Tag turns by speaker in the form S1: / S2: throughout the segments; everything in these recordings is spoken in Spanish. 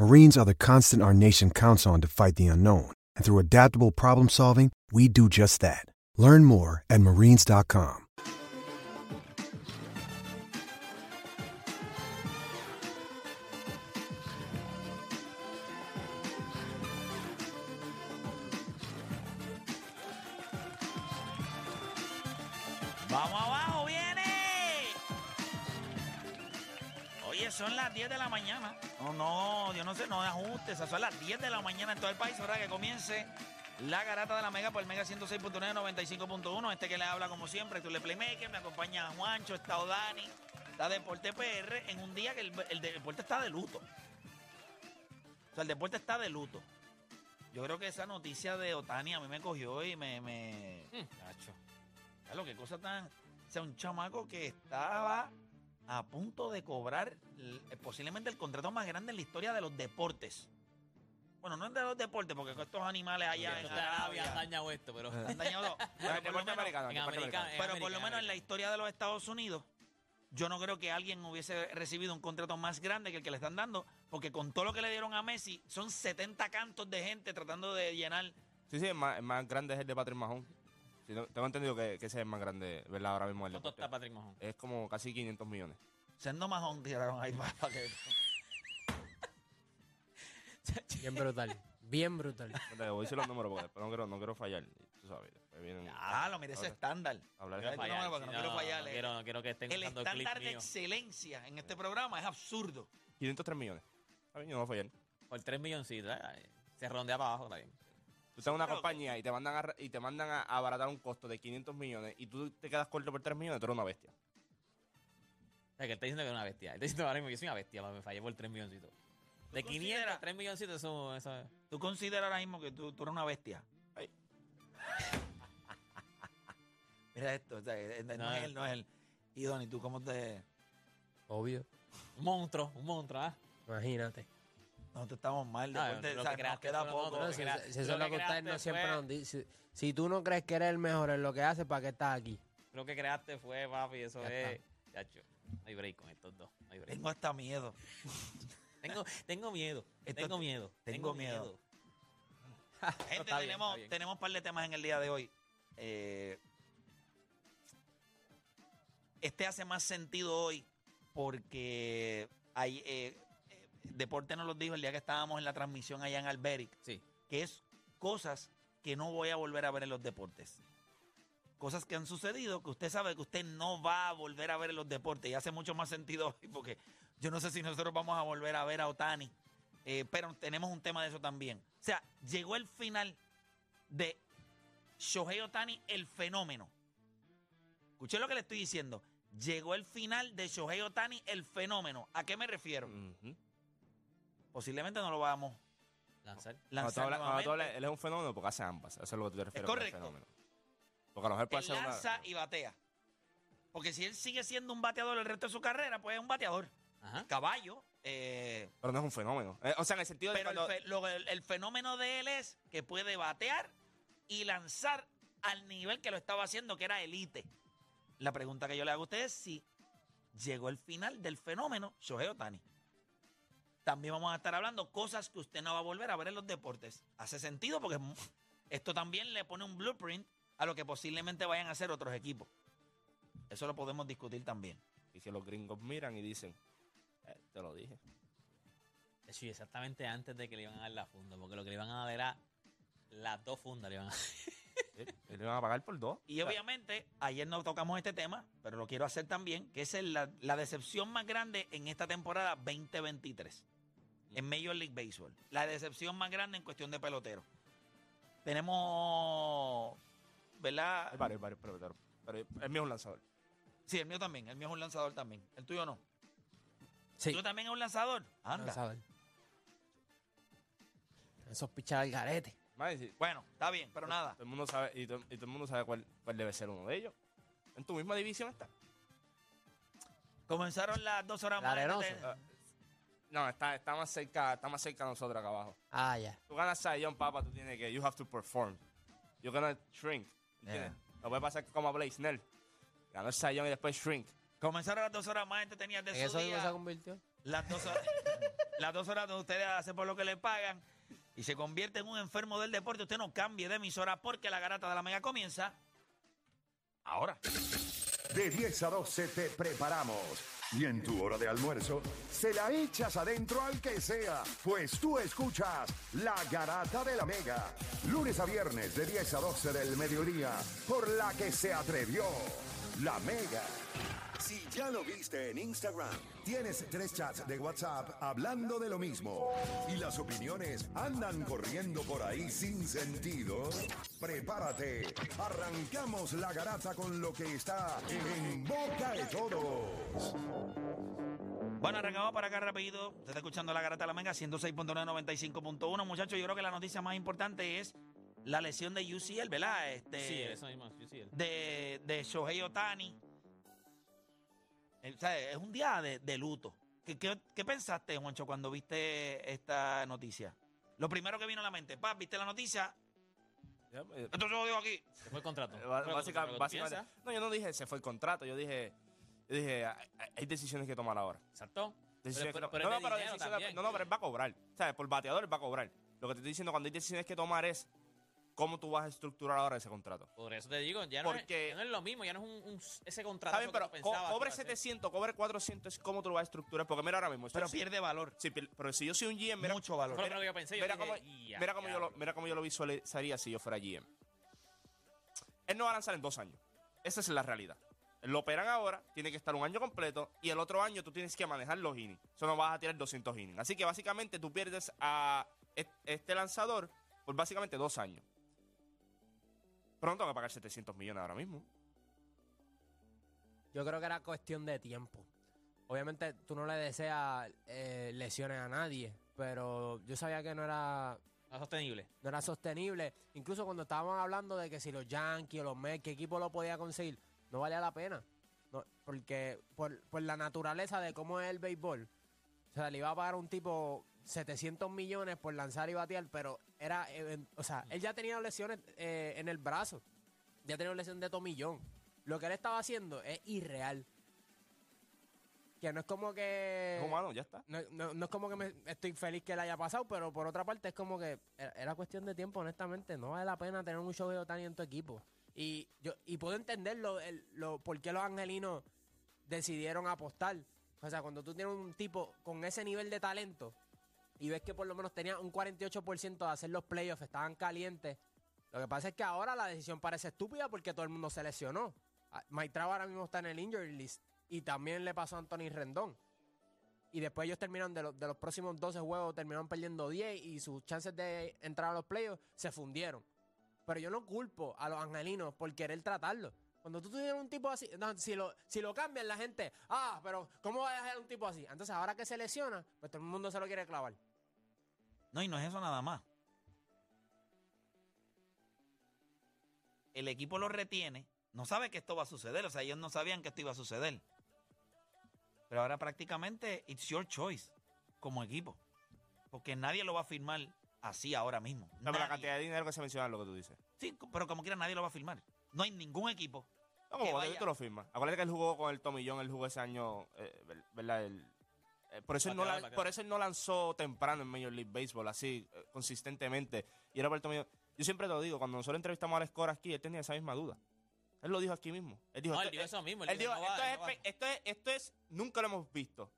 S1: Marines are the constant our nation counts on to fight the unknown. And through adaptable problem solving, we do just that. Learn more at marines.com.
S2: son las 10 de la mañana. No, no, yo no sé, no ajustes. Son las 10 de la mañana en todo el país. Ahora que comience la garata de la Mega por el Mega 106.9, 95.1. Este que le habla como siempre, tú le playmaker. Me acompaña Juancho, está Odani, está Deporte PR en un día que el, el deporte está de luto. O sea, el deporte está de luto. Yo creo que esa noticia de Otani a mí me cogió y me. me Chacho. Claro, qué cosa tan. O sea, un chamaco que estaba a punto de cobrar l- posiblemente el contrato más grande en la historia de los deportes. Bueno, no es de los deportes, porque con estos animales allá en
S3: Arabia han dañado esto, pero
S2: han dañado. Pero por lo menos-
S3: en América, en
S2: pero por lo
S3: América,
S2: menos en la historia de los Estados Unidos, yo no creo que alguien hubiese recibido un contrato más grande que el que le están dando, porque con todo lo que le dieron a Messi, son 70 cantos de gente tratando de llenar.
S4: Sí, sí, el más, el más grande es el de Patrick Mahon. Sí, tengo entendido que, que ese es el más grande, ¿verdad? Ahora mismo el
S3: ¿Cuánto está Patrick Mahon?
S4: Es como casi 500 millones.
S2: Siendo majón tiraron ahí para, para que.
S5: Bien brutal. Bien brutal.
S4: Voy a decir los números porque después no quiero, no quiero fallar. Tú sabes,
S2: Ah, lo mire ese estándar.
S4: a hablar de
S2: no,
S3: Fallar,
S2: no, no quiero fallarle.
S3: No quiero, no quiero que estén
S2: El estándar de
S3: mío.
S2: excelencia en este programa es absurdo.
S4: 503 millones. Está bien, yo no voy a fallar.
S3: Por 3 milloncitos. eh, Se rondea para abajo, bien.
S4: Tú estás en una
S2: Pero-
S4: compañía y te mandan a, y te mandan a, abaratar un costo de 500 millones y tú te quedas corto por 3 millones, tú eres una bestia.
S3: O sea, que él está diciendo que es una bestia. Él está diciendo ahora mismo que yo soy una bestia, me fallé por 3 milloncitos. De 500
S2: consideras-
S3: a 3 milloncitos, eso, eso es.
S2: ¿Tú consideras ahora mismo que tú, tú eres una bestia?
S4: Ay.
S2: Mira esto, o sea, eh, no,
S3: No.
S2: es él, no es él. Y Donny, ¿tú cómo te...?
S5: Obvio.
S3: Un monstruo, un monstruo, ¿ah?
S5: Imagínate.
S2: Nosotros estamos mal,
S3: No,
S2: deporte,
S3: lo
S2: o sea,
S3: que
S2: nos
S3: creaste
S2: queda
S3: fue
S2: poco.
S5: No, si,
S3: lo
S5: eso es lo
S3: que
S5: que ustedes
S3: creaste
S5: no siempre
S3: fue-
S5: nos dicen. Si, si tú no crees que eres el mejor en lo que haces, ¿para qué estás aquí?
S3: Lo que creaste fue, papi, eso
S5: Ya
S3: es. Chacho, no hay break con estos dos. No hay break.
S2: Tengo hasta miedo.
S3: Tengo, tengo miedo.
S2: Esto-
S3: tengo miedo.
S2: tengo miedo. Gente,
S3: bien,
S2: tenemos, tenemos un par de temas en el día de hoy. Eh, este hace más sentido hoy porque hay, eh, Deporte nos lo dijo el día que estábamos en la transmisión allá en Alberic,
S3: Sí.
S2: que es cosas que no voy a volver a ver en los deportes. Cosas que han sucedido que usted sabe que usted no va a volver a ver en los deportes. Y hace mucho más sentido hoy porque yo no sé si nosotros vamos a volver a ver a Otani. eh, pero tenemos un tema de eso también. O sea, llegó el final de Shohei Otani, el fenómeno. Escuché lo que le estoy diciendo. Llegó el final de Shohei Otani, el fenómeno. ¿A qué me refiero? Posiblemente no lo vamos
S3: Lanzar.
S2: a
S4: Cuando tú
S2: lanzar
S4: hablas- cuando tú
S2: nuevamente.
S4: hablas, él es un fenómeno porque hace ambas. Eso es lo que tú te refieres
S2: Es
S4: con el
S2: correcto.
S4: fenómeno. Porque a lo mejor puede
S2: Él
S4: ser una.
S2: lanza y batea. Porque si él sigue siendo un bateador el resto de su carrera, pues es un bateador.
S3: Ajá.
S2: Caballo. eh,
S4: Pero no es un fenómeno. Eh, o sea, en el sentido de
S2: pero el,
S4: cuando-
S2: fe- lo- el- el fenómeno de él es que puede batear y lanzar al nivel que lo estaba haciendo, que era elite. La pregunta que yo le hago a ustedes es si llegó el final del fenómeno Shohei Otani. También vamos a estar hablando cosas que usted no va a volver a ver en los deportes. Hace sentido porque esto también le pone un blueprint a lo que posiblemente vayan a hacer otros equipos. Eso lo podemos discutir también.
S4: Y si los gringos miran y dicen, "Eh, te lo dije.
S3: Sí, exactamente antes de que le iban a dar la funda, porque lo que le iban a dar era las dos fundas. Le iban a...
S4: Eh, Le van a pagar por dos.
S2: Y obviamente, ayer no tocamos este tema, pero lo quiero hacer también, que es el- la, la decepción más grande en esta temporada 2023 en Major League Baseball. La decepción más grande en cuestión de pelotero. Tenemos, ¿verdad?
S4: Hay varios, varios peloteros. Pero el mío es un lanzador.
S2: Sí, el mío también. El mío es un lanzador también. El tuyo no.
S5: Sí.
S2: ¿Tú también es un lanzador? Anda.
S5: Lanzador. Esos pichados al garete.
S2: Bueno, está bien, pero nada.
S4: Todo el mundo sabe, y todo, y todo el mundo sabe cuál, cuál debe ser uno de ellos. En tu misma división está.
S2: Comenzaron las dos horas
S5: La
S2: más.
S5: arenosa.
S4: Ah, No, está, está más cerca, está más cerca de nosotros acá abajo.
S5: Ah, ya.
S4: Tú ganas Sayón, papá, tú tienes que, you have to perform. You're gonna shrink. ¿Entiendes? No puede pasar como a Blaze Snell. Ganó el Sayón y después shrink.
S2: Comenzaron las dos horas más entretenidas de
S5: ¿En
S2: su
S5: eso
S2: día.
S5: se convirtió?
S2: Las dos horas, las dos horas donde ustedes hacen por lo que le pagan y se convierte en un enfermo del deporte. Usted no cambie de emisora porque la garata de la mega comienza ahora.
S6: De 10 a 12 te preparamos. Y en tu hora de almuerzo, se la echas adentro al que sea, pues tú escuchas La Garata de la Mega. Lunes a viernes de 10 a 12 del mediodía, por la que se atrevió La Mega. Si ya lo viste en Instagram, tienes tres chats de WhatsApp hablando de lo mismo y las opiniones andan corriendo por ahí sin sentido, prepárate. Arrancamos la garata con lo que está en boca de todos.
S2: Bueno, arrancamos para acá rapidito. Usted está escuchando la garata de la mega 106.995.1. Muchachos, yo creo que la noticia más importante es la lesión de UCL, ¿verdad? Este,
S3: Sí, eso mismo. Sí, sí.
S2: de, de Shohei Otani. O sea, es un día de, de luto. ¿Qué, qué, qué pensaste, Juancho, cuando viste esta noticia? Lo primero que vino a la mente, pap, viste la noticia,
S4: Ya, eh,
S2: lo digo aquí.
S3: Se fue el contrato.
S4: eh, básicamente. No, yo no dije se fue el contrato. Yo dije, yo dije, hay, hay decisiones que tomar ahora.
S3: Exacto.
S4: Decisiones
S3: Pero-
S4: que
S3: pero-
S4: no,
S3: es
S4: no, pero decisiones-
S3: también.
S4: no, no, pero él va a cobrar. O sea, por bateador él va a cobrar. Lo que te estoy diciendo, cuando hay decisiones que tomar es cómo tú vas a estructurar ahora ese contrato.
S3: Por eso te digo, ya no, es, ya no es lo mismo, ya no es un, un- ese contrato.
S4: Está bien, pero co- cobre 700, cobre 400, ¿cómo tú lo vas a estructurar? Porque mira ahora mismo.
S2: Pero
S4: si-
S2: pierde valor.
S4: sí, pi- pero si yo soy un GM, mira,
S2: Mucho valor.
S3: Yo pensé. Yo
S4: mira
S3: dije,
S4: cómo,
S3: "Ya,
S4: mira cómo yo lo,
S3: diablo".
S4: mira cómo yo lo visualizaría si yo fuera GM. Él no va a lanzar en dos años. Esa es la realidad. Lo operan ahora, tiene que estar un año completo y el otro año tú tienes que manejar los innings. Eso no vas a tirar 200 innings. Así que básicamente tú pierdes a est- este lanzador por básicamente dos años. Pero no tengo que pagar 700 millones ahora mismo.
S5: Yo creo que era cuestión de tiempo. Obviamente tú no le deseas eh, lesiones a nadie, pero yo sabía que no era,
S3: No sostenible.
S5: no era sostenible. Incluso cuando estábamos hablando de que si los Yankees o los Mets, qué equipo lo podía conseguir, no valía la pena. No, porque por, por la naturaleza de cómo es el béisbol, o sea, le iba a pagar un tipo 700 millones por lanzar y batear, pero era, eh, o sea, él ya tenía lesiones eh, en el brazo, ya tenía lesión de tomillón. Lo que él estaba haciendo es irreal. Que no es como que...
S4: Es humano, ya está.
S5: No, no- no es como que me estoy feliz que le haya pasado, pero por otra parte es como que era, cuestión de tiempo, honestamente. No vale la pena tener un show de Otani en tu equipo. Y yo y puedo entender lo, el- lo, por qué los angelinos decidieron apostar. O sea, cuando tú tienes un tipo con ese nivel de talento y ves que por lo menos tenía un 48% de hacer los playoffs, estaban calientes. Lo que pasa es que ahora la decisión parece estúpida porque todo el mundo se lesionó. Ah, Trout ahora mismo está en el injury list y también le pasó a Anthony Rendón. Y después ellos terminaron de, los- de los próximos 12 juegos, terminaron perdiendo 10 y sus chances de entrar a los playoffs se fundieron. Pero yo no culpo a los angelinos por querer tratarlo. Cuando tú tienes un tipo así, no, si, lo, si lo cambian la gente, ah, pero ¿cómo va a dejar un tipo así? Entonces ahora que se lesiona, pues todo el mundo se lo quiere clavar.
S2: No, y no es eso nada más. El equipo lo retiene, no sabe que esto va a suceder, o sea, ellos no sabían que esto iba a suceder. Pero ahora prácticamente it's your choice como equipo. Porque nadie lo va a firmar así ahora mismo.
S4: No, pero la cantidad de dinero que se menciona es lo que tú dices.
S2: Sí, pero como quiera nadie lo va a firmar. No hay ningún equipo.
S4: No, como tú lo firmas. Acuérdate que él jugó con el Tomillón, él jugó ese año, eh, ver- ¿verdad? El- eh, por, eso él no por eso él no lanzó temprano en Major League Baseball, así, eh, consistentemente. Y era el Tomillón. Yo siempre te lo digo, cuando nosotros entrevistamos a Score aquí, él tenía esa misma duda. Él lo dijo aquí mismo. Él dijo,
S3: No, él
S4: esto,
S3: dijo eso mismo. él
S4: él
S3: dijo,
S4: dijo,
S3: no va,
S4: esto, es,
S3: no va.
S4: espe- esto, es, esto es, nunca lo hemos visto.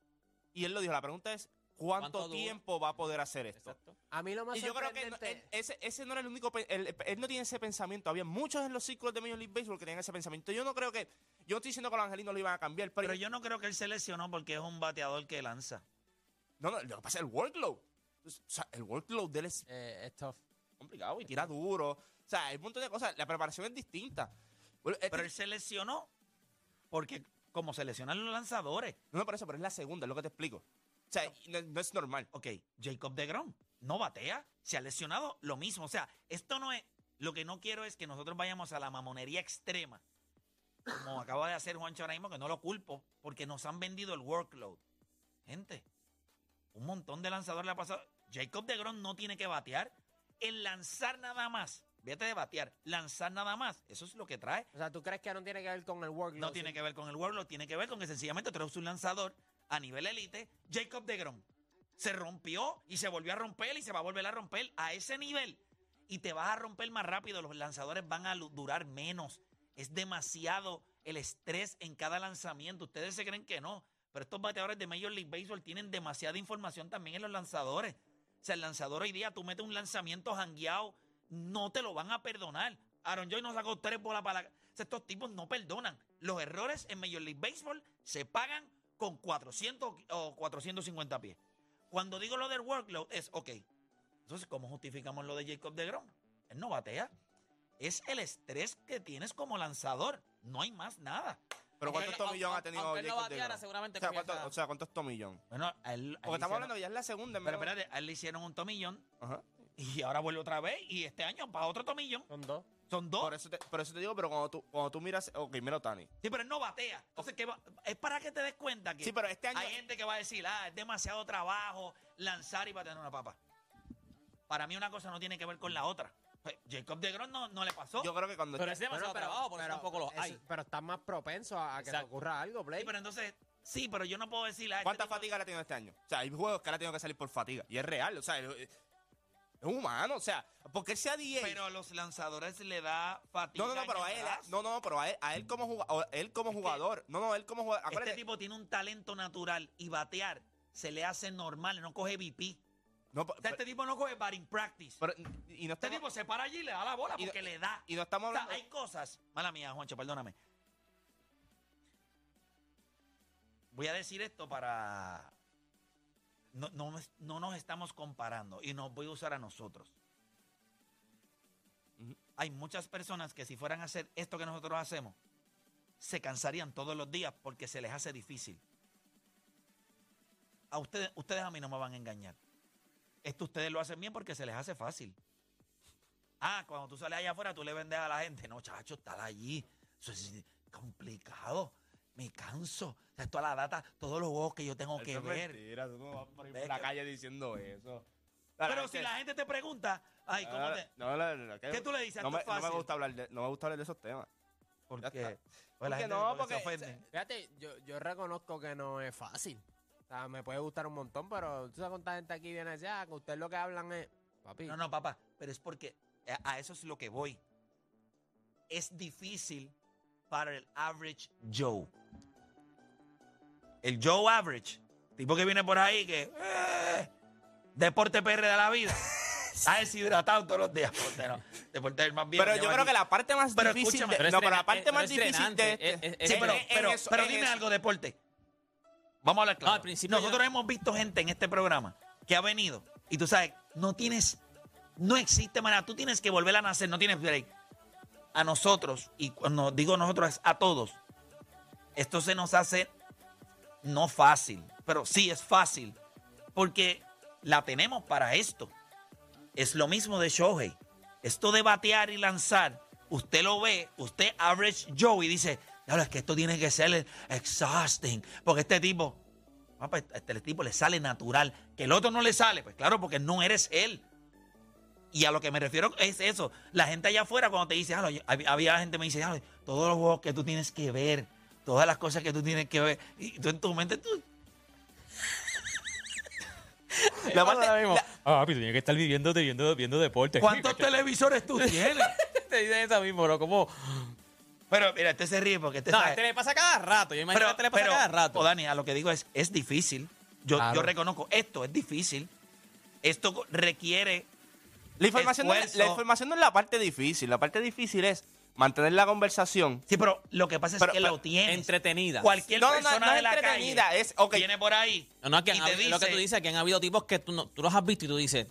S4: Y él lo dijo, la pregunta es, cuánto, tiempo va a poder hacer esto.
S3: Exacto.
S5: A mí lo más
S4: Y yo creo que no- él- ese, ese no era el único. Él, él no tiene ese pensamiento. Había muchos en los círculos de Major League Baseball que tenían ese pensamiento. Yo no creo que. Yo estoy diciendo que los angelinos lo iban a cambiar, pero.
S2: Pero yo no creo que él se lesionó porque es un bateador que lanza.
S4: no, no, lo que pasa es el workload. O sea, el workload de él es
S5: eh, es tough.
S4: complicado y tira duro. O sea, hay un montón de cosas. La preparación es distinta. Bueno, este-
S2: Pero él se lesionó porque como se lesionan los lanzadores.
S4: no, no, por eso, pero es la segunda, es lo que te explico. O sea, no, no es normal.
S2: Ok, Jacob de Grom no batea, se ha lesionado lo mismo. O sea, esto no es. Lo que no quiero es que nosotros vayamos a la mamonería extrema. Como acaba de hacer Juancho ahora mismo, que no lo culpo, porque nos han vendido el workload. Gente, un montón de lanzadores le ha pasado. Jacob de Grom no tiene que batear. El lanzar nada más, fíjate de batear, lanzar nada más, eso es lo que trae.
S5: O sea, ¿tú crees que no tiene que ver con el workload?
S2: No tiene que ver con el workload, tiene que ver con que sencillamente tú eres un lanzador a nivel elite. Jacob de Grom se rompió y se volvió a romper y se va a volver a romper a ese nivel. Y te vas a romper más rápido, los lanzadores van a durar menos. Es demasiado el estrés en cada lanzamiento. Ustedes se creen que no, pero estos bateadores de Major League Baseball tienen demasiada información también en los lanzadores. O sea, el lanzador hoy día, tú metes un lanzamiento jangueado, no te lo van a perdonar. Aaron Joy no sacó tres bolas para la... O sea, estos tipos no perdonan. Los errores en Major League Baseball se pagan con 400 o 450 pies. Cuando digo lo del workload es, ok, entonces, ¿cómo justificamos lo de Jacob de Grom? Él no batea. Es el estrés que tienes como lanzador. No hay más nada.
S4: Pero ¿cuántos tomillones ha tenido
S3: no
S4: Jacob de
S3: bateara,
S4: Grom?
S3: seguramente
S4: o sea, ¿cuántos, o sea, ¿cuántos tomillones?
S2: Bueno, a él, a él
S4: Porque estamos
S2: hicieron-
S4: hablando ya es la segunda. en
S2: Pero espérate, a él le hicieron un tomillón
S4: Ajá.
S2: y ahora vuelve otra vez y este año para otro tomillón.
S5: Son dos.
S2: Son dos.
S4: Por eso, te, por eso te digo, pero cuando tú, cuando tú miras. Ok, mira Tani.
S2: Sí, pero él no batea. Entonces, ¿qué va? es para que te des cuenta que
S4: Sí, pero este año.
S2: hay gente que va a decir, ah, es demasiado trabajo lanzar y batear una papa. Para mí una cosa no tiene que ver con la otra. Pues, Jacob de Grom no, no le pasó.
S4: Yo creo que cuando.
S3: Pero es demasiado trabajo, por eso tampoco los hay.
S5: Pero estás más propenso a, a que te ocurra algo, Blake.
S2: Sí, pero entonces, sí, pero yo no puedo decir, ah, este
S4: ¿Cuánta fatiga le ha tenido este año? O sea, hay juegos que le ha tenido que salir por fatiga. Y es real. O sea, es, humano. O sea, porque él sea DH.
S2: Pero a los lanzadores le da fatiga.
S4: no, no, no, pero a él, no, no, pero a él, a él como jugador, él como jugador, no, no, él como jugador,
S2: Este
S4: acuérdate,
S2: tipo tiene un talento natural y batear se le hace normal, no coge VP.
S4: no,
S2: O sea,
S4: pero,
S2: este tipo no coge batting practice.
S4: pero- y no
S2: Este
S4: estamos,
S2: tipo se para allí y le da la bola
S4: no-
S2: porque le da.
S4: y no estamos
S2: O sea,
S4: hablando,
S2: hay cosas. Mala mía, Juancho, perdóname. Voy a decir esto para. No, no, no nos estamos comparando y nos voy a usar a nosotros. Hay muchas personas que si fueran a hacer esto que nosotros hacemos, se cansarían todos los días porque se les hace difícil. A ustedes, ustedes a mí no me van a engañar. Esto ustedes lo hacen bien porque se les hace fácil. Ah, cuando tú sales allá afuera, tú le vendes a la gente. No, chacho, estar allí. Eso es complicado. Me canso. O sea, toda la data, todos los juegos que yo tengo que
S4: es
S2: ver.
S4: mentira, tú no vas por ahí por la calle diciendo eso.
S2: Pero si la gente te pregunta, ay, ¿cómo
S4: no,
S2: te...?
S4: no, no, no,
S2: ¿Qué tú le dices?
S4: No me, no me gusta hablar de, no me gusta hablar de esos temas.
S2: ¿Por
S4: Ya
S2: qué? Pues la
S4: Porque
S2: gente
S4: no,
S2: porque se
S4: porque-.
S5: Fíjate, yo, yo reconozco que no es fácil. O sea, me puede gustar un montón, pero tú sabes cuánta gente aquí viene a decir, ah, que ustedes lo que hablan es, papi,
S2: No, no, papá, pero es porque a, a eso es lo que voy. Es difícil para el average Joe. El Joe average, tipo que viene por ahí que eh, deporte PR de la vida. Está deshidratado todos los días. Deporte, no. Deporte es más bien.
S4: Pero yo creo que la parte más
S2: Pero
S4: difícil de,
S3: pero es
S4: no, pero la parte
S3: pero
S4: más
S3: es
S4: difícil de este,
S3: es- es-
S2: Sí,
S3: es-
S2: pero,
S4: en- en
S2: pero,
S4: eso-
S2: pero
S4: en
S2: dime
S4: eso.
S2: algo, deporte. Vamos a hablar claro.
S3: No, al principio
S2: Nosotros
S3: yo-
S2: hemos visto gente en este programa que ha venido y tú sabes, no tienes, no existe manera, tú tienes que volver a nacer, no tienes break. A nosotros, y cuando digo nosotros es a todos, esto se nos hace no fácil, pero sí es fácil, porque la tenemos para esto. Es lo mismo de Shohei. Esto de batear y lanzar, usted lo ve, usted average Joe y dice, "Diablo, es que esto tiene que ser exhausting, porque este tipo, ah, pues, este tipo le sale natural, que el otro no le sale, pues claro, porque no eres él. Y a lo que me refiero es eso. La gente allá afuera cuando te dice, "Diablo, yo- había, gente que me dice, "Diablo, todos los juegos que tú tienes que ver, todas las cosas que tú tienes que ver, y tú en tu mente, tú,
S4: La parte-
S3: Ahora mismo,
S4: la-
S3: Ah, papi, tú tienes que estar viviendo, viendo, viendo deporte.
S2: ¿cuántos televisores tú tienes?
S3: te dicen eso mismo, ¿no? Como...
S2: Pero mira, este se ríe porque este
S3: No, a
S2: sabe-
S3: este le pasa cada rato. Yo imagino que a este le pasa cada rato.
S2: o Dani, a lo que digo es, es difícil Yo,
S5: Claro.
S2: yo reconozco, esto es difícil. Esto requiere
S4: La información, no, la información no es la parte difícil. La parte difícil es mantener la conversación.
S2: Sí, pero lo que pasa es
S4: Pero-
S2: que
S4: pero
S2: lo tienes.
S3: Entretenida.
S2: Cualquier
S4: No, no, no,
S2: persona
S4: no
S2: de
S4: es
S2: la
S4: entretenida,
S2: calle
S4: es, ok.
S2: viene por ahí
S3: No, no, que
S2: y
S3: han
S2: te
S3: habido- lo que tú
S2: dice-
S3: dices, que han habido tipos que tú no, tú los has visto y tú dices.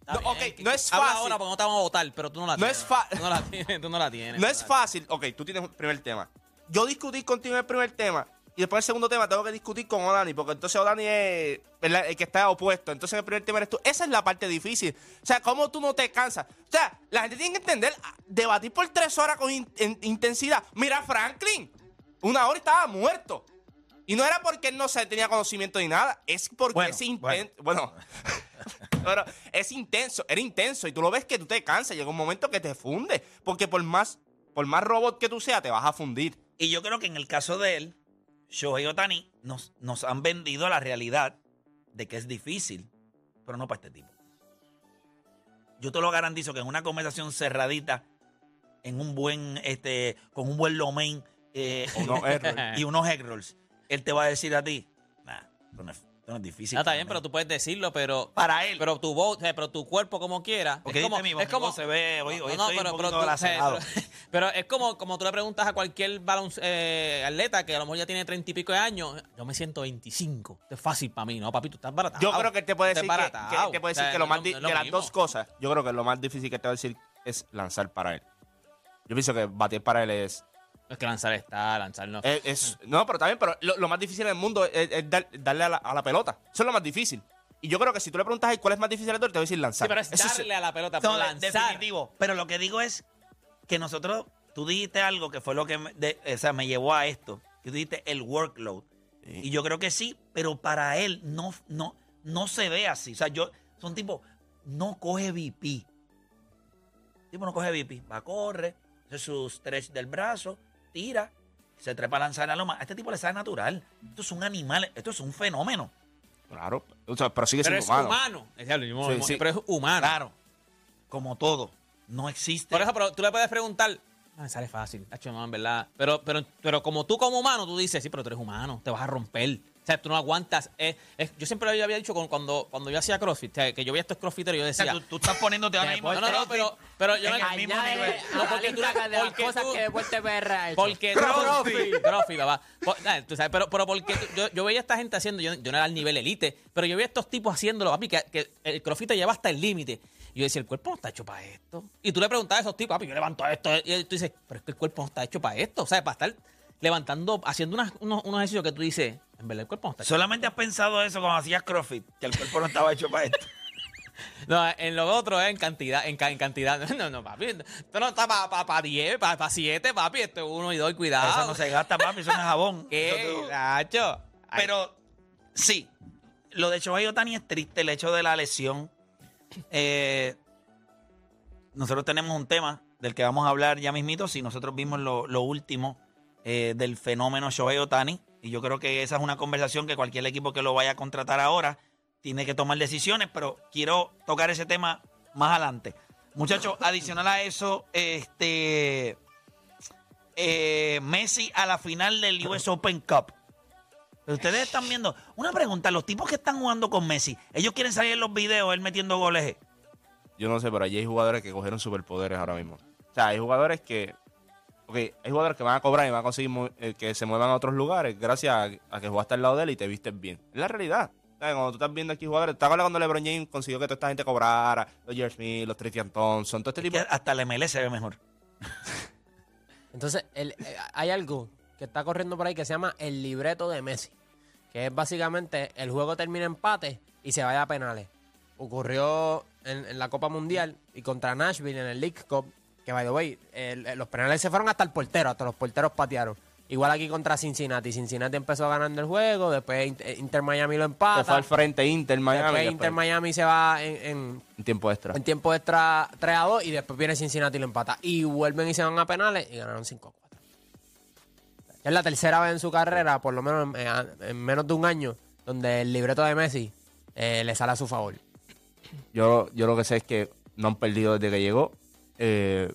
S3: "Está
S4: No,
S3: bien,
S4: ok,
S3: que-
S4: no es fácil.
S3: ahora porque no te vamos a votar, pero tú no la
S4: No
S3: tienes.
S4: es fa-
S3: Tú no la tienes. Tú no la tienes.
S4: No es fácil. Ok, tú tienes un primer tema. Yo discutí contigo en el primer tema y después en el segundo tema tengo que discutir con Odani porque entonces Odani es ¿verdad? el que está opuesto. Entonces en el primer tema eres tú. Esa es la parte difícil. O sea, cómo tú no te cansas. O sea, la gente tiene que entender, ah, debatir por tres horas con in- en- intensidad. Mira a Franklin. Una hora y estaba muerto. Y no era porque él no se tenía conocimiento ni nada, es porque
S2: Bueno,
S4: es intenso. Bueno, pero es intenso, era intenso. Y tú lo ves que tú te cansas, llega un momento que te funde. Porque por más, por más robot que tú seas, te vas a fundir.
S2: Y yo creo que en el caso de él, Shohei Otani, nos, nos han vendido la realidad de que es difícil, pero no para este tipo. Yo te lo garantizo que en una conversación cerradita, en un buen, este, con un buen lomain eh, y unos egg rolls, él te va a decir a ti, nah, no es, esto no es difícil.
S3: No, está bien,
S2: mí".
S3: pero tú puedes decirlo, pero.
S2: Para él.
S3: Pero tu voz, pero tu cuerpo como quiera.
S2: Porque
S3: es como,
S2: dice mi voz,
S3: es
S2: mi
S3: como
S2: voz se ve, hoy, hoy
S3: No, no,
S2: estoy
S3: pero,
S2: un
S3: pero tú- pero- pero es como, como tú le preguntas a cualquier balon, eh, atleta que a lo mejor ya tiene treinta y pico de años, yo me siento 25. Esto es fácil para mí, ¿no, papi? Tú estás baratado.
S4: Yo creo que él te puede decir que, te puede
S3: O sea,
S4: decir que lo más
S3: lo
S4: de las dos cosas, yo creo que lo más difícil que te va a decir es lanzar para él. Yo pienso que batir para él es.
S3: Es que lanzar está, lanzar no.
S4: es- es- no, pero también, pero lo, lo más difícil en el mundo es, es dar- darle a la, a la pelota. Eso es lo más difícil. Y yo creo que si tú le preguntas a cuál es más difícil de todo, te va a decir lanzar.
S3: sí, pero es
S4: Eso
S3: darle a la pelota,
S2: No,
S3: lanzar.
S2: definitivo. Pero lo que digo es que nosotros, tú dijiste algo que fue lo que me, de- o sea, me llevó a esto. Que tú dijiste el workload. Y yo creo que sí, pero para él no, no, no se ve así. O sea, yo, son tipo, no coge VP. Tipo no coge VP. Va, corre, hace su stretch del brazo, tira, se trepa a lanzar a loma. A este tipo le sale natural. Esto es un animal, esto es un fenómeno.
S4: Claro, o sea, pero sigue
S3: pero
S4: siendo
S3: es
S4: humano.
S3: humano. Es me-
S4: Sí, sí.
S3: Pero es humano.
S2: Claro, como todo, no existe.
S3: Por eso, pero tú le puedes preguntar. "Ah, Me sale fácil, Hacho, no, en verdad. Pero, pero, pero como tú como humano, tú dices, sí, pero tú eres humano, te vas a romper. O sea, tú no aguantas. Eh, es- yo siempre lo había dicho con- cuando, cuando yo hacía CrossFit, o sea, que yo veía estos CrossFiteros y yo
S2: O sea,
S3: decía...
S2: tú, tú estás poniéndote ahora mismo.
S3: no, no, no, pero, pero yo
S2: En el mismo nivel.
S3: No, porque tú-
S5: lista de las
S3: porque
S5: cosas
S3: tú-
S5: que PR ha hecho.
S3: Porque
S4: Crossfit.
S3: Crossfit, papá. Nah, tú sabes, pero, pero porque tú- yo, yo veía a esta gente haciendo, yo, yo no era al nivel elite, pero yo veía a estos tipos haciéndolo, papi, que, que el crossfit te lleva hasta el límite. Y yo decía, el cuerpo no está hecho para esto. Y tú le preguntabas a esos tipos, papi, yo levanto esto. Y tú dices, pero es que el cuerpo no está hecho para esto. O sea, para estar levantando, haciendo unas- unos, unos ejercicios que tú dices, en verdad el cuerpo no está hecho.
S2: Solamente has pensado eso cuando hacías CrossFit, que el cuerpo no estaba hecho para esto.
S3: No, en lo otro es en cantidad, en, ca- en cantidad. No, no, papi. Esto no está para pa, pa 10, para 7, papi. Esto es uno y dos, cuidado.
S2: Eso no se gasta, papi, eso no es jabón.
S3: ¿Qué? Nacho?
S2: Pero sí, lo de Shohei Otani es triste, el hecho de la lesión. Eh, nosotros tenemos un tema del que vamos a hablar ya mismito, si nosotros vimos lo, lo último eh, del fenómeno Shohei Otani, y yo creo que esa es una conversación que cualquier equipo que lo vaya a contratar ahora tiene que tomar decisiones, pero quiero tocar ese tema más adelante. Muchachos, adicional a eso, este eh, Messi a la final del US Open Cup. Ustedes están viendo, una pregunta, los tipos que están jugando con Messi, ellos quieren salir en los videos él metiendo goles.
S4: Yo no sé, pero allí hay jugadores que cogieron superpoderes ahora mismo. O sea, hay jugadores que. Ok, hay jugadores que van a cobrar y van a conseguir eh, que se muevan a otros lugares gracias a, a que jugaste al lado de él y te vistes bien. Es la realidad. Cuando tú estás viendo aquí jugadores, ¿te acuerdas cuando LeBron James consiguió que toda esta gente cobrara? Los Jerry Smith, los Tristan Thompson, todo este tipo.
S2: Que hasta el MLS se ve mejor.
S5: Entonces, el- eh, hay algo que está corriendo por ahí que se llama el libreto de Messi. Que es básicamente el juego termina empate y se vaya a penales. Ocurrió en, en la Copa Mundial y contra Nashville en el League Cup. Que, by the way, el- los penales se fueron hasta el portero, hasta los porteros patearon. Igual aquí contra Cincinnati. Cincinnati empezó ganando el juego, después Inter, Inter Miami lo
S4: Se fue
S5: empata.
S4: al frente Inter Miami.
S5: después
S4: después
S5: Inter Miami se va en- en,
S4: en tiempo extra.
S5: en tiempo extra 3 a 2 y después viene Cincinnati y lo empata. Y vuelven y se van a penales y ganaron 5 a 4. Es la tercera vez en su carrera, por lo menos en, en menos de un año, donde el libreto de Messi eh, le sale a su favor.
S4: Yo, yo lo que sé es que no han perdido desde que llegó. Eh,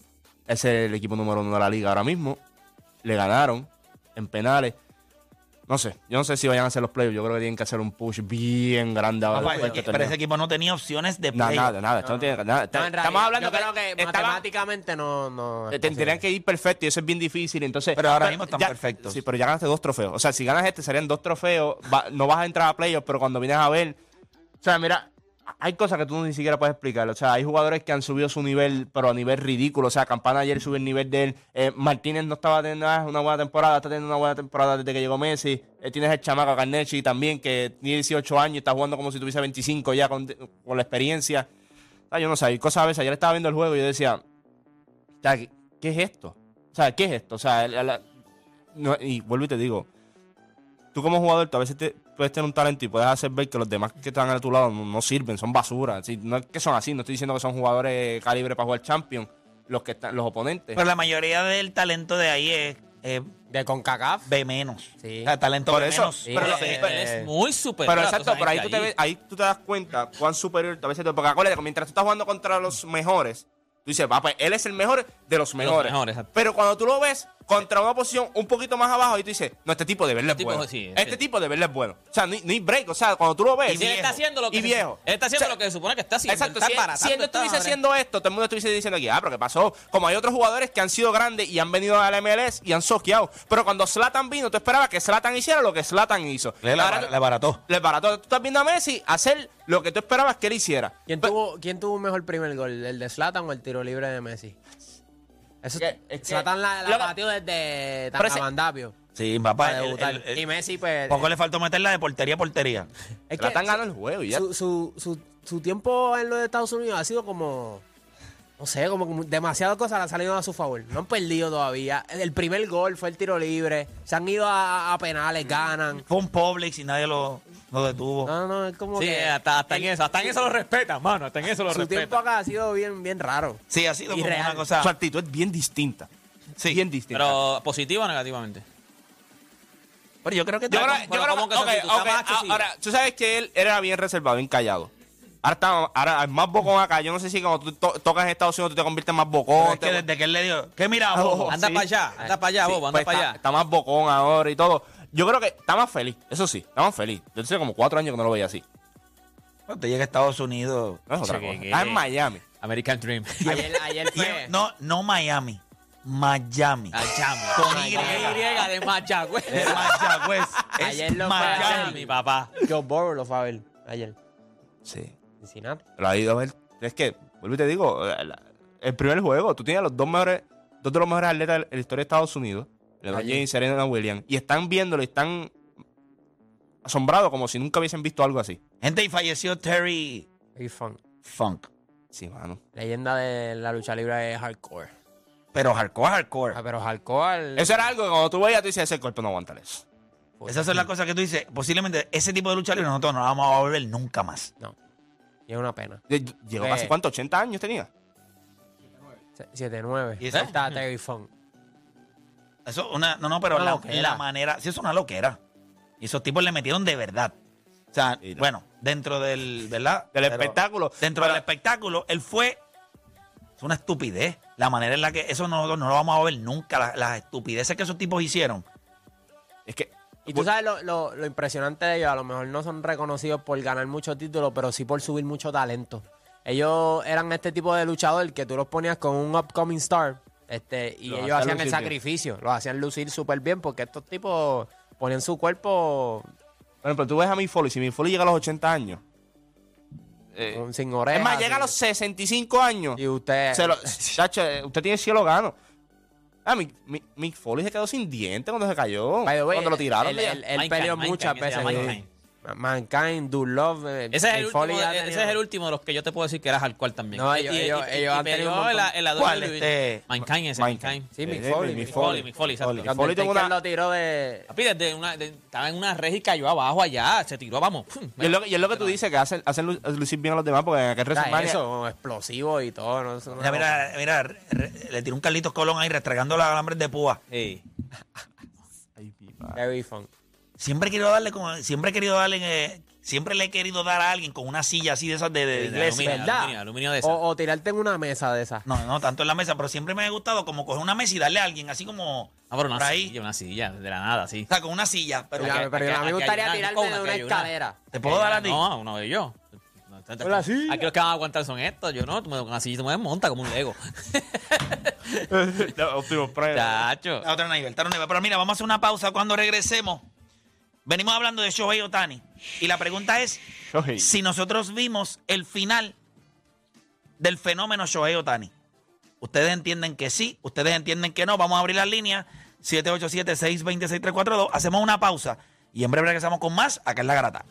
S4: ese es el equipo número uno de la liga ahora mismo. Le ganaron en penales. no sé. Yo no sé si vayan a hacer los playoffs. Yo creo que tienen que hacer un push bien grande ahora.
S2: Papá,
S4: después de
S2: es que-
S4: este
S2: pero ese equipo no tenía opciones de
S4: Nada,
S2: play.
S4: nada, nada. Esto no tiene nada.
S5: No,
S4: Estamos
S5: realidad,
S4: hablando
S5: yo creo que matemáticamente no, no es
S4: tendrían que ir perfecto y eso es bien difícil. Entonces,
S2: Pero ahora mismo están
S4: ya-
S2: perfectos.
S4: Sí, pero ya ganaste dos trofeos. O sea, si ganas este, serían dos trofeos. Va- no vas a entrar a playoffs, pero cuando vienes a ver. O sea, mira, hay cosas que tú ni siquiera puedes explicar. O sea, hay jugadores que han subido su nivel, pero a nivel ridículo. O sea, Campana ayer subió el nivel de él. Eh, Martínez no estaba teniendo ah, una buena temporada, está teniendo una buena temporada desde que llegó Messi. Eh, tienes el chamaco Carnechi también, que tiene 18 años y está jugando como si tuviese 25 ya con, con la experiencia. O sea, yo no sé, hay cosas a veces. Ayer estaba viendo el juego y yo decía, ¿qué, es esto? O sea, ¿qué es esto? O sea, y vuelvo y te digo, tú como jugador, tú a veces te- puedes tener un talento y puedes hacer ver que los demás que están a tu lado no, no sirven, son basura. Sí, no es que son así, no estoy diciendo que son jugadores calibre para jugar Champion, los que están, los oponentes.
S2: Pero la mayoría del talento de ahí es, es
S5: De CONCACAF.
S2: B menos.
S5: Sí.
S2: O sea, talento
S4: Por
S2: B
S4: eso,
S2: menos.
S5: Sí,
S4: pero,
S5: eh,
S3: Él es muy superior.
S4: pero exacto, pero ahí tú, te ves- ahí tú te das cuenta cuán superior a veces te Porque acuérdate, que mientras tú estás jugando contra los mejores, tú dices, va, pues él es el mejor de los mejores. pero cuando tú lo ves contra una posición un poquito más abajo, ahí tú dices, no, este tipo de verle es
S3: Este tipo,
S4: bueno.
S3: sí,
S4: este
S3: sí.
S4: tipo de verle es bueno. O sea, ni, ni break. O sea, cuando tú lo ves.
S3: Y si él está haciendo lo que
S4: y
S3: se-
S4: viejo.
S3: Él está haciendo
S4: O sea,
S3: lo que se supone que está haciendo.
S4: Exacto,
S3: está
S4: si,
S3: baratando
S4: si él no estuviese haciendo esto, todo el mundo estuviese diciendo aquí, ah, pero ¿qué pasó? Como hay otros jugadores que han sido grandes y han venido a la MLS y han soqueado. Pero cuando Slatan vino, tú esperabas que Slatan hiciera lo que Slatan hizo.
S2: Le,
S4: Ahora-
S2: le barató.
S4: le barató. Tú estás viendo a Messi hacer lo que tú esperabas que él hiciera.
S5: ¿Quién tuvo, ¿Quién tuvo un mejor primer gol? ¿El de Zlatan o el tiro libre de Messi? Eso,
S4: Es que- es que-
S5: Zlatan la, la
S4: que-
S5: pateó desde Tangamandapio
S2: Sí, papá.
S5: para
S2: el-
S5: debutar.
S2: el- el-
S5: y Messi, pues...
S2: poco le faltó meterla de portería a portería.
S5: es
S4: Zlatan ganó el juego y ya.
S5: su, su, su, su tiempo en los Estados Unidos ha sido como... No sé, como, demasiadas cosas le han salido a su favor. No han perdido todavía. El primer gol fue el tiro libre. Se han ido a, a penales, ganan.
S2: Fue un Publix y nadie lo, lo detuvo.
S5: No, no, es como
S3: Sí,
S5: que...
S3: hasta, hasta en eso. Hasta en eso lo respetan, mano. Hasta en eso lo
S5: su tiempo
S3: respetan.
S5: acá ha sido bien, bien raro.
S2: Sí, ha sido como una cosa.
S4: Su actitud es bien distinta. Sí. Bien distinta.
S3: Pero positivo o negativamente.
S2: Pero yo creo que
S4: Yo creo, yo
S3: Pero
S4: creo
S3: ¿cómo
S4: que,
S3: accesible?
S4: ahora, tú sabes que él era bien reservado, bien callado. Ahora está ahora es más bocón acá. Yo no sé si cuando tú to- tocas en Estados Unidos tú te conviertes más bocón.
S2: es que desde que él le dio. ¿Qué mira,
S4: Ah,
S2: bobo?
S4: ojo.
S3: Anda
S4: sí.
S3: para allá. Anda para allá,
S4: Sí,
S3: bobo. Anda
S4: pues
S3: para
S4: está,
S3: allá.
S4: está más bocón ahora y todo. Yo creo que está más feliz. Eso sí, está más feliz. Yo hace como cuatro años que no lo veía así.
S2: Cuando te llega a Estados Unidos.
S4: No es otra cosa. Está en Miami.
S3: American Dream.
S5: Ayer, ayer fue...
S2: no, no Miami. Miami.
S3: Miami.
S2: Con
S3: Y de Mayagüez.
S2: Es Mayagüez. Es
S5: Ayer lo fue
S2: Miami.
S5: a
S3: Mi papá.
S5: Joe Burrow lo fue a ver ayer.
S4: Sí.
S5: Cincinnati.
S4: Lo ha ido a ver. Es que, vuelvo y te digo, la- el primer juego, tú tienes a los dos mejores, dos de los mejores atletas de la historia de Estados Unidos, LeBron. James y Serena Williams, y están viéndolo y están asombrados como si nunca hubiesen visto algo así.
S2: Gente, y falleció Terry
S5: Very fun.
S2: Funk.
S4: Sí, mano.
S5: Leyenda de la lucha libre de hardcore.
S2: Pero hardcore, hardcore.
S5: Ah, pero hardcore.
S4: Eso era algo que cuando tú veías, tú dices, ese cuerpo no aguanta eso.
S2: Esas son las cosas que tú dices. Posiblemente ese tipo de lucha libre nosotros no la vamos a volver nunca más.
S5: No. Y es una pena.
S4: Llegó
S5: Eh.
S4: casi cuánto, 80 años tenía.
S5: 7-9.
S2: ¿Y eso?
S5: Está Terry Funk.
S2: Eso, una, no, no, pero
S5: Una
S2: la,
S5: loquera.
S2: la manera, sí, es una loquera. Y esos tipos le metieron de verdad. O sea,
S4: Sí, no.
S2: bueno, dentro del, ¿verdad?
S4: Del
S2: Pero
S4: espectáculo.
S2: Dentro
S4: Pero-
S2: del espectáculo, él fue. Es una estupidez. La manera en la que eso nosotros no lo vamos a ver nunca. la- Las, estupideces que esos tipos hicieron.
S4: Es que.
S5: Y tú sabes lo, lo- lo impresionante de ellos, a lo mejor no son reconocidos por ganar muchos títulos, pero sí por subir mucho talento. Ellos eran este tipo de luchador que tú los ponías con un upcoming star este, y
S4: Lo
S5: ellos
S4: hacían
S5: hacían el
S4: bien.
S5: sacrificio, los hacían lucir súper bien porque estos tipos ponían su cuerpo
S4: Bueno, pero tú ves a Mick Foley. Si Mick Foley llega a los 80 años. eh,
S5: sin orejas.
S4: es más, llega a los 65 años.
S5: Y usted...
S4: Se lo- chacho, eh, usted tiene el cielo gano. Ah, Mick, Mick- Mick Foley se quedó sin dientes cuando se cayó.
S5: By the way,
S4: cuando lo tiraron.
S5: Él, él- peleó muchas veces. Sí.
S3: Mankind.
S5: Do Love. eh,
S3: Ese es, el último,
S5: Foley ha
S3: ese
S5: tenido-
S3: es el último de los que yo te puedo decir que era hardcore también.
S5: No,
S3: Y-
S5: ellos-
S3: y-
S5: ellos-
S3: y-
S5: ellos
S3: y
S5: han tenido un
S3: en la
S2: ¿Cuál? Este-
S3: Mankind ese,
S4: Mankind.
S3: Mankind.
S5: Sí, Mick Foley.
S4: Mick
S3: Foley, Mick Foley, exacto.
S4: Foley. Una-
S5: lo tiró de...
S3: Papi, desde una, de- estaba en una red y cayó abajo allá. Se tiró, vamos.
S4: Y es, lo, que- y es lo que tú dices, que hacen, hacen lu- lucir bien a los demás, porque en aquel WrestleMania-
S5: eso, explosivo y todo. ¿no? Eso no-
S2: Mira, mira, mira, re- le tiró un Carlitos Colón ahí restregando los alambres de púa.
S3: Ey.
S4: Ay,
S5: Funk.
S2: Siempre he querido darle como, siempre he querido darle, eh, siempre le he querido dar a alguien con una silla así de esas de, de
S3: De
S2: iglesia.
S3: aluminio,
S5: ¿verdad?
S3: aluminio, aluminio de esa.
S5: O, o tirarte en una mesa de esas.
S2: No, no tanto en la mesa, pero siempre me ha gustado como coger una mesa y darle a alguien, así como
S3: Ah, pero una
S2: por ahí.
S3: silla, una silla, de la nada, sí.
S2: O sea, con una silla. Pero
S3: aquí-
S5: a mí me gustaría
S3: una,
S5: tirarme
S3: con
S5: de
S3: una,
S5: una
S3: una.
S5: escalera.
S2: ¿Te puedo dar a ti?
S3: No, a uno de ellos.
S5: Hola, sí.
S3: Aquí los que van a aguantar son estos. Yo no, tú me, con así tú me desmontas como un Lego.
S4: Optimus Prime.
S3: Chacho.
S2: A otro nivel, está a otro nivel. Pero mira, vamos a hacer una pausa cuando regresemos. Venimos hablando de Shohei Otani. Y la pregunta es
S4: Shohei.
S2: si nosotros vimos el final del fenómeno Shohei Otani. Ustedes entienden que sí, ustedes entienden que no. Vamos a abrir las líneas 787-626-342. Hacemos una pausa y en breve regresamos con más acá en La Garata.